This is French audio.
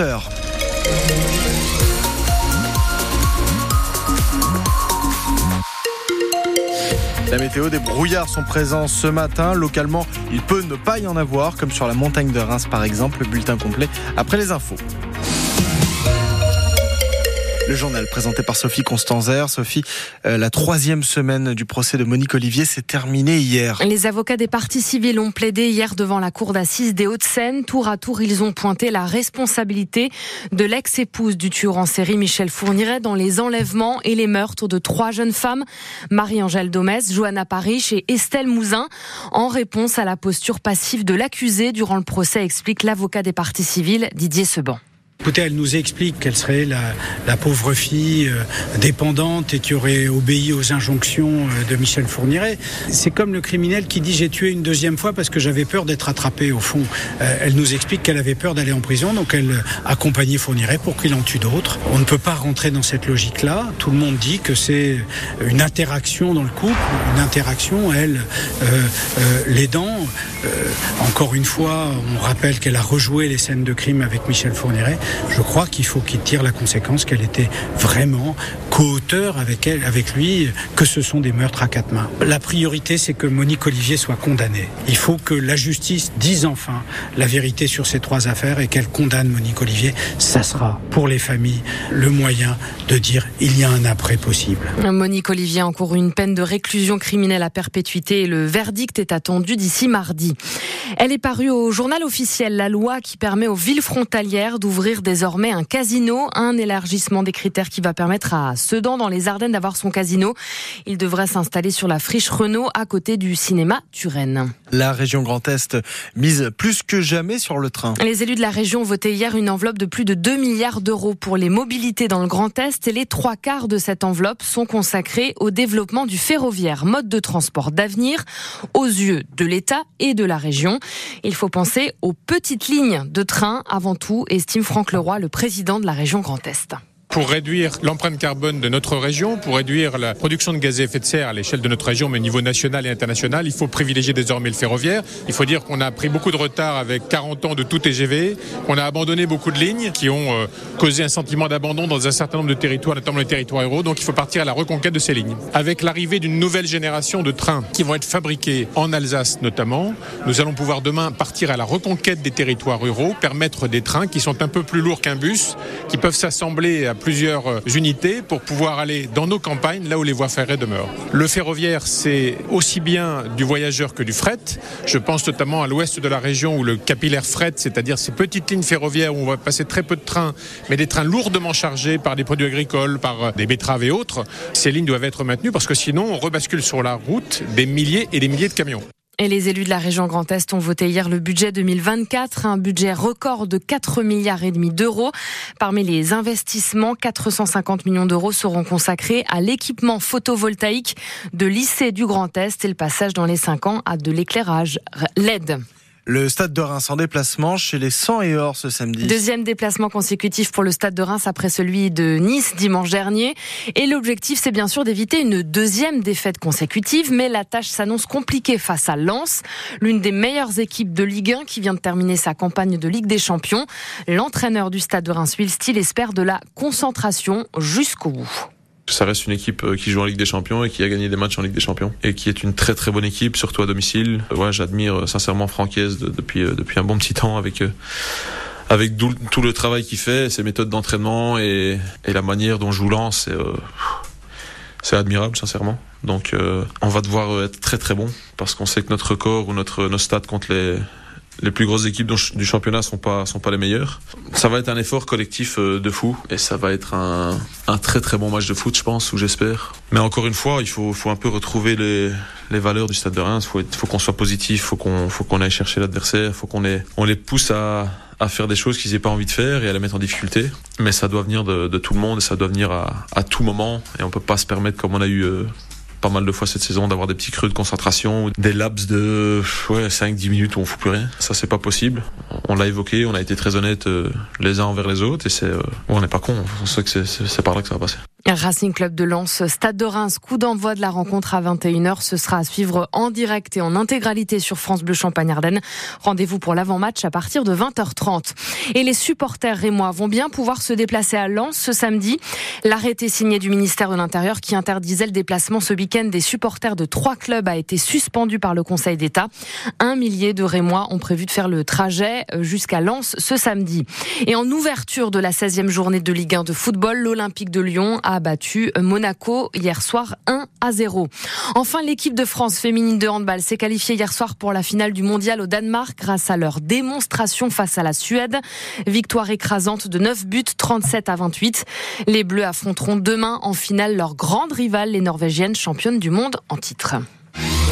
7h. La météo, des brouillards sont présents ce matin. Localement, il peut ne pas y en avoir, comme sur la montagne de Reims par exemple. Bulletin complet après les infos. Le journal présenté par Sophie Constanzer. Sophie, euh, la troisième semaine du procès de Monique Olivier s'est terminée hier. Les avocats des parties civiles ont plaidé hier devant la cour d'assises des Hauts-de-Seine. Tour à tour, ils ont pointé la responsabilité de l'ex-épouse du tueur en série Michel Fourniret dans les enlèvements et les meurtres de trois jeunes femmes, Marie-Angèle Domès, Johanna Parish et Estelle Mouzin. En réponse à la posture passive de l'accusé durant le procès, explique l'avocat des parties civiles Didier Seban. Écoutez, elle nous explique qu'elle serait la, la, pauvre fille euh, dépendante et qui aurait obéi aux injonctions euh, de Michel Fourniret. C'est comme le criminel qui dit j'ai tué une deuxième fois parce que j'avais peur d'être attrapé. Au fond, euh, elle nous explique qu'elle avait peur d'aller en prison, donc elle accompagnait Fourniret pour qu'il en tue d'autres. On ne peut pas rentrer dans cette logique-là. Tout le monde dit que c'est une interaction dans le couple, une interaction. Elle, euh, l'aidant. encore une fois, on rappelle qu'elle a rejoué les scènes de crime avec Michel Fourniret je crois qu'il faut qu'il tire la conséquence qu'elle était vraiment co-auteur avec elle, avec lui, que ce sont des meurtres à quatre mains. La priorité, c'est que Monique Olivier soit condamnée. Il faut que la justice dise enfin la vérité sur ces trois affaires et qu'elle condamne Monique Olivier. Ça sera pour les familles le moyen de dire il y a un après possible. Monique Olivier encourt une peine de réclusion criminelle à perpétuité et le verdict est attendu d'ici mardi. Elle est parue au journal officiel la loi qui permet aux villes frontalières d'ouvrir désormais un casino, un élargissement des critères qui va permettre à Sedan dans les Ardennes d'avoir son casino. Il devrait s'installer sur la friche Renault à côté du cinéma Turenne. La région Grand Est mise plus que jamais sur le train. Les élus de la région ont voté hier une enveloppe de plus de 2 milliards d'euros pour les mobilités dans le Grand Est et les trois quarts de cette enveloppe sont consacrés au développement du ferroviaire, mode de transport d'avenir aux yeux de l'État et de la région. Il faut penser aux petites lignes de train avant tout, estime Franck Leroy, le président de la région Grand Est pour réduire l'empreinte carbone de notre région, pour réduire la production de gaz à effet de serre à l'échelle de notre région, mais au niveau national et international, il faut privilégier désormais le ferroviaire. Il faut dire qu'on a pris beaucoup de retard avec 40 ans de tout TGV, qu'on a abandonné beaucoup de lignes qui ont euh, causé un sentiment d'abandon dans un certain nombre de territoires, notamment les territoires ruraux. Donc il faut partir à la reconquête de ces lignes. Avec l'arrivée d'une nouvelle génération de trains qui vont être fabriqués en Alsace notamment, nous allons pouvoir demain partir à la reconquête des territoires ruraux, permettre des trains qui sont un peu plus lourds qu'un bus, qui peuvent s'assembler plusieurs euh, unités pour pouvoir aller dans nos campagnes, là où les voies ferrées demeurent. Le ferroviaire, c'est aussi bien du voyageur que du fret. Je pense notamment à l'ouest de la région où le capillaire fret, c'est-à-dire ces petites lignes ferroviaires où on va passer très peu de trains, mais des trains lourdement chargés par des produits agricoles, par euh, des betteraves et autres, ces lignes doivent être maintenues parce que sinon on rebascule sur la route des milliers et des milliers de camions. Et les élus de la région Grand Est ont voté hier le budget 2024, un budget record de 4 milliards et demi d'euros. Parmi les investissements, 450 millions d'euros seront consacrés à l'équipement photovoltaïque de lycée du Grand Est et le passage dans les 5 ans à de l'éclairage LED. Le stade de Reims en déplacement chez les 100 et or ce samedi. Deuxième déplacement consécutif pour le stade de Reims après celui de Nice dimanche dernier. Et l'objectif, c'est bien sûr d'éviter une deuxième défaite consécutive, mais la tâche s'annonce compliquée face à Lens, l'une des meilleures équipes de Ligue 1 qui vient de terminer sa campagne de Ligue des Champions. L'entraîneur du stade de Reims, Will Steele, espère de la concentration jusqu'au bout ça reste une équipe euh, qui joue en Ligue des Champions et qui a gagné des matchs en Ligue des Champions et qui est une très très bonne équipe, surtout à domicile. Ouais, j'admire euh, sincèrement Francaise depuis euh, depuis un bon petit temps avec avec tout le travail qu'il fait, ses méthodes d'entraînement et, la manière dont joue Lance. C'est admirable, sincèrement. Donc, on va devoir être très très bon parce qu'on sait que notre record ou notre nos stats contre les les plus grosses équipes du championnat sont pas sont pas les meilleures. Ça va être un effort collectif euh, de fou et ça va être un, un très très bon match de foot, je pense, ou j'espère. Mais encore une fois, il faut faut un peu retrouver les les valeurs du Stade de Reims. Faut faut qu'on soit positif, faut qu'on faut qu'on aille chercher l'adversaire, faut qu'on les on les pousse à à faire des choses qu'ils n'aient pas envie de faire et à les mettre en difficulté. Mais ça doit venir de, tout le monde et ça doit venir à, à tout moment et on peut pas se permettre comme on a eu euh, pas mal de fois cette saison d'avoir des petits creux de concentration, des laps de ouais, 5-10 minutes où on fout plus rien. Ça, c'est pas possible. On l'a évoqué, on a été très honnête euh, les uns envers les autres et c'est, euh, on n'est pas con. On sait que c'est par là que ça va passer. Racing Club de Lens, Stade de Reims, coup d'envoi de la rencontre à 21h. Ce sera à suivre en direct et en intégralité sur France Bleu Champagne-Ardenne. Rendez-vous pour l'avant-match à partir de 20h30. Et les supporters rémois vont bien pouvoir se déplacer à Lens ce samedi. L'arrêté signé du ministère de l'Intérieur qui interdisait le déplacement ce week-end des supporters de trois clubs a été suspendu par le Conseil d'État. Un millier de rémois ont prévu de faire le trajet jusqu'à Lens ce samedi. Et en ouverture de la 16e journée de Ligue 1 de football, l'Olympique de Lyon battu Monaco hier soir 1 à 0. Enfin, l'équipe de France féminine de handball s'est qualifiée hier soir pour la finale du mondial au Danemark grâce à leur démonstration face à la Suède. Victoire écrasante de 9 buts, 37 à 28. Les Bleus affronteront demain en finale leur grande rivale, les Norvégiennes championnes du monde en titre.